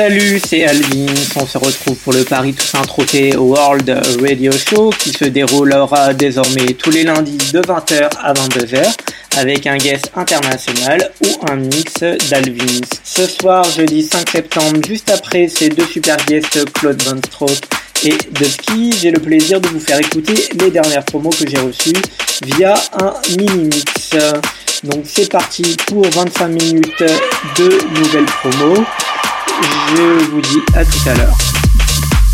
Salut, c'est Alvin. On se retrouve pour le Paris Toussaint Trophée World Radio Show qui se déroulera désormais tous les lundis de 20h à 22h avec un guest international ou un mix d'Alvins. Ce soir, jeudi 5 septembre, juste après ces deux super guests Claude Van Stroke et de j'ai le plaisir de vous faire écouter les dernières promos que j'ai reçues via un mini-mix. Donc c'est parti pour 25 minutes de nouvelles promos. Je vous dis à tout à l'heure.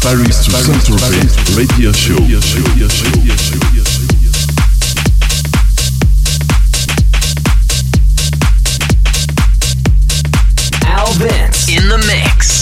Paris to Saint-Tropez Radio Show. Al Vince in the mix.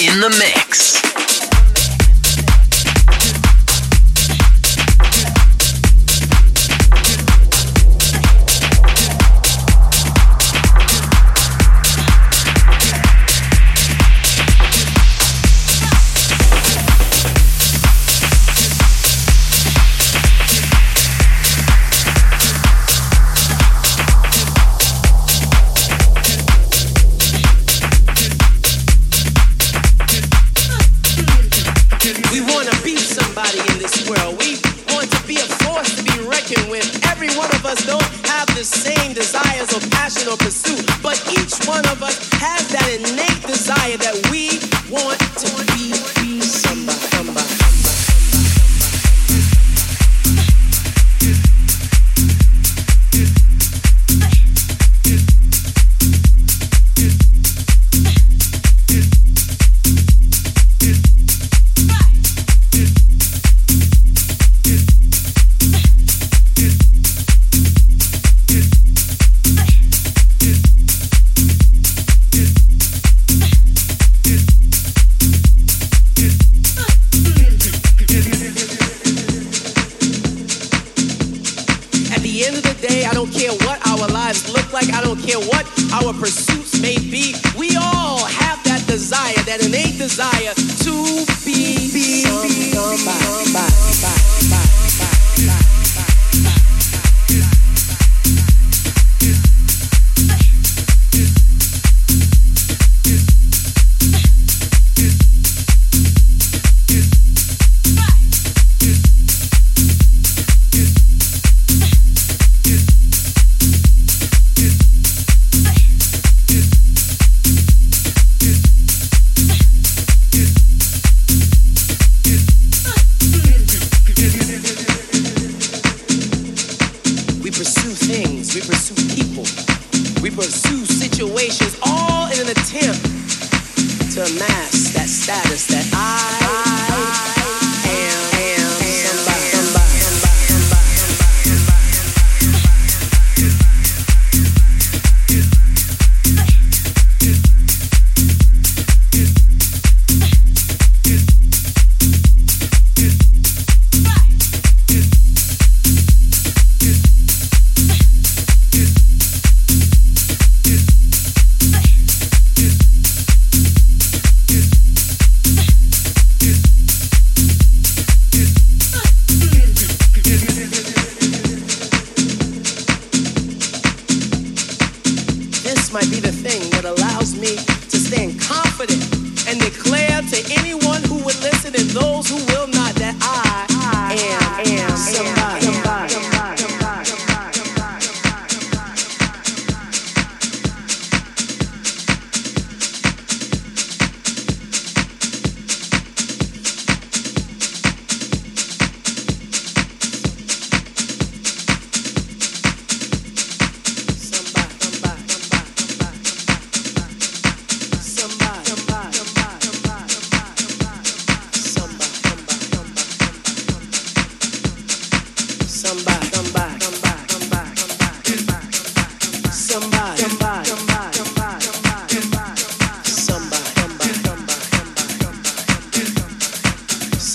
In the mix. we want to be.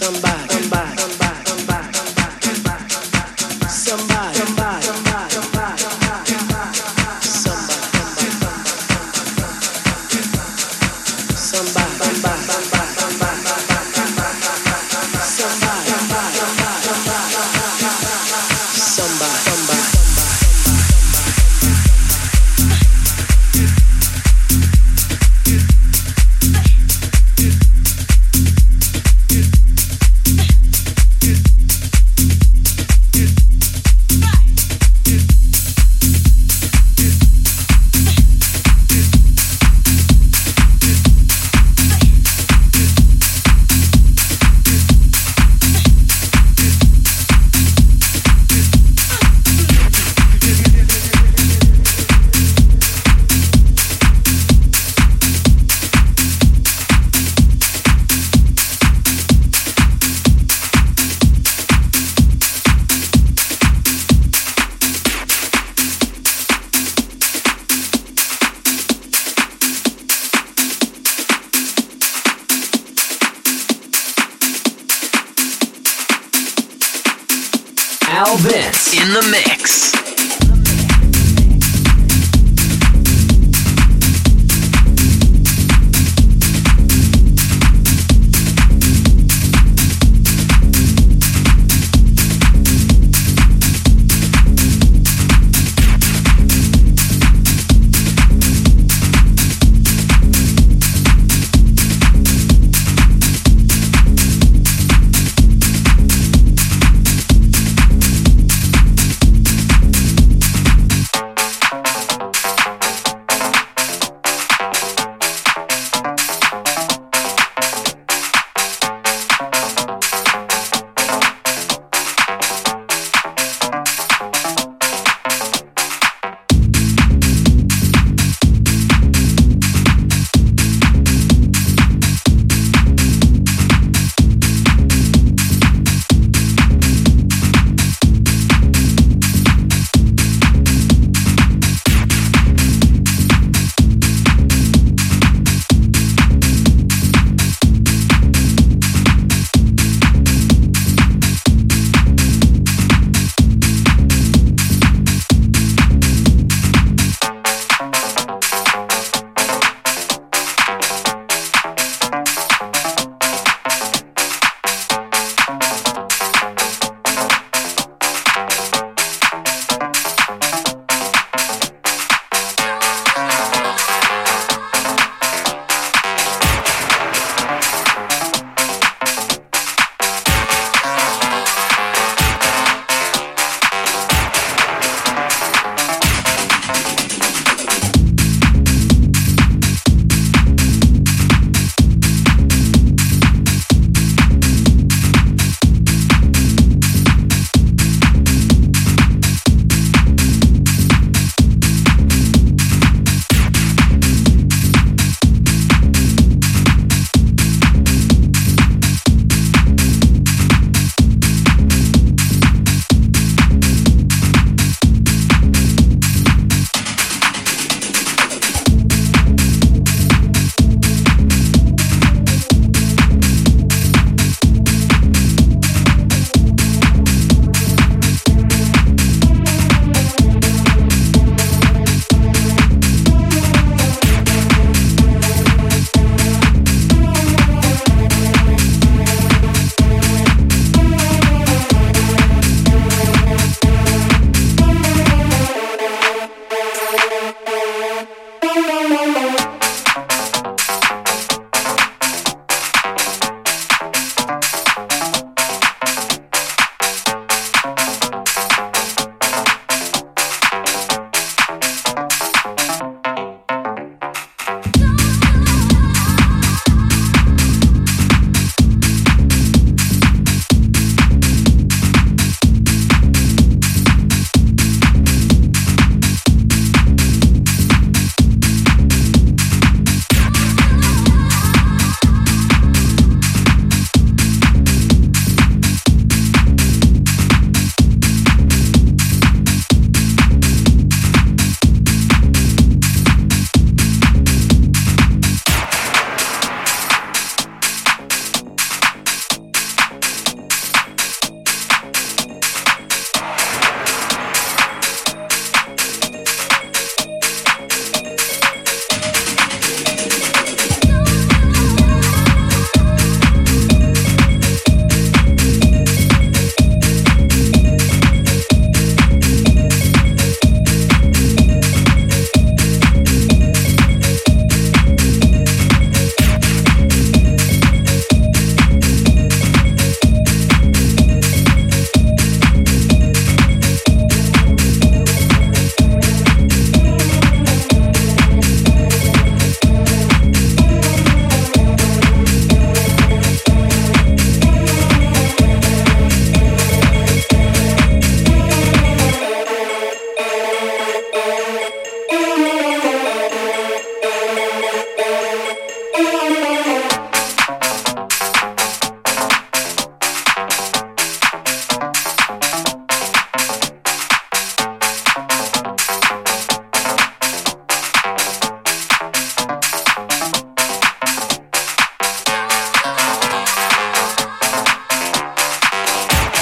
somebody. In the mix.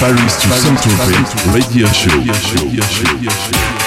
Paris to Saint-Tropez Radio Show.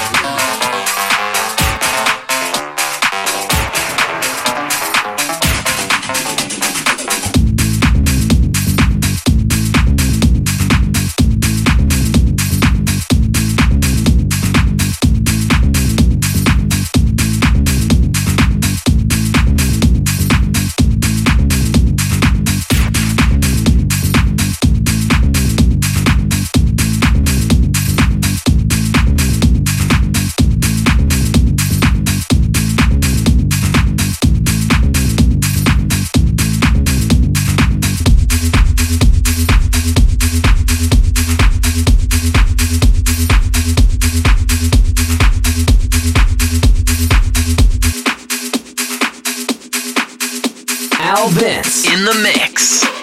in the mix.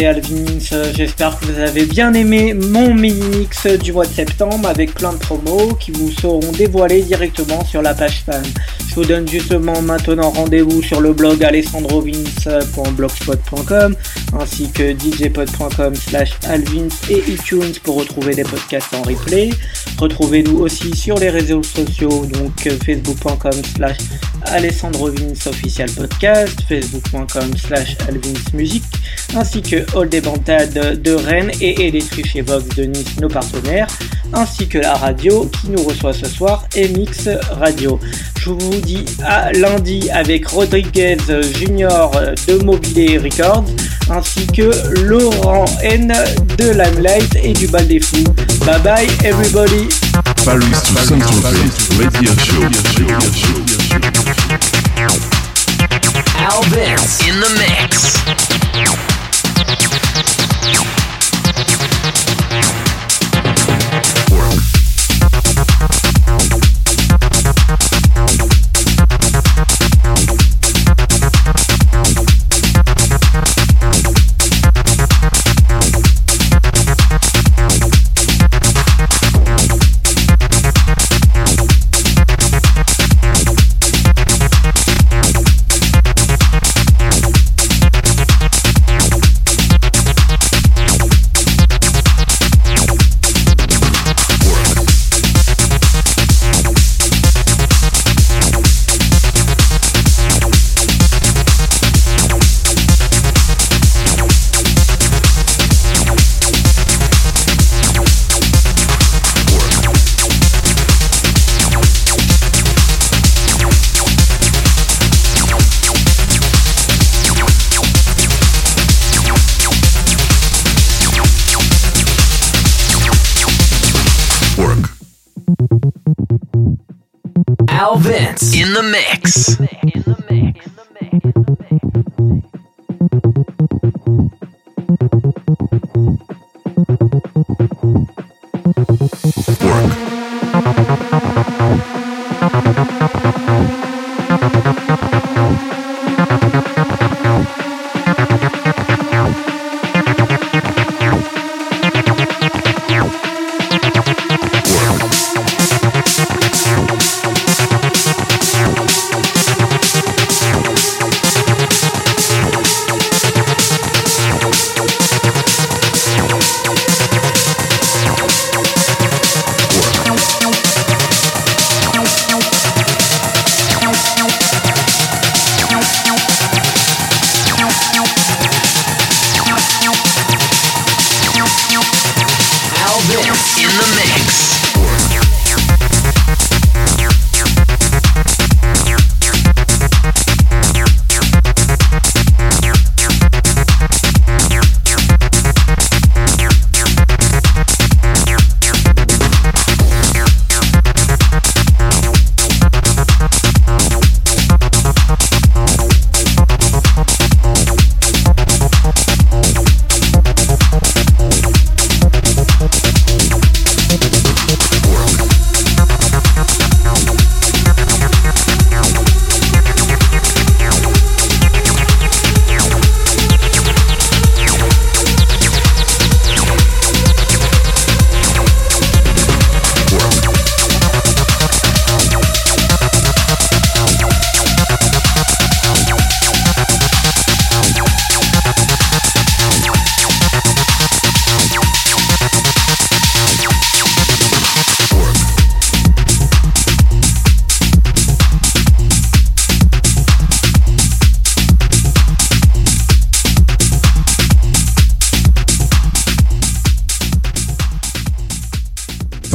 C'est Alvin. J'espère que vous avez bien aimé mon mini-mix du mois de septembre avec plein de promos qui vous seront dévoilés directement sur la page fan. Je vous donne justement maintenant rendez-vous sur le blog alessandrovins.blogspot.com ainsi que djpod.com slash alvins et iTunes pour retrouver des podcasts en replay. Retrouvez-nous aussi sur les réseaux sociaux, donc facebook.com slash alessandrovins official podcast, facebook.com slash alvinsmusique ainsi que All des Bantades de Rennes et Electric chez Vox de Nice, nos partenaires, ainsi que la radio qui nous reçoit ce soir, MX Radio. À lundi avec Rodriguez Junior de Mobilé Records, ainsi que Laurent N de Limelight et du Bal des Fous. Bye bye everybody! Paris to Central Radio Show. Alvin in the mix. The mix.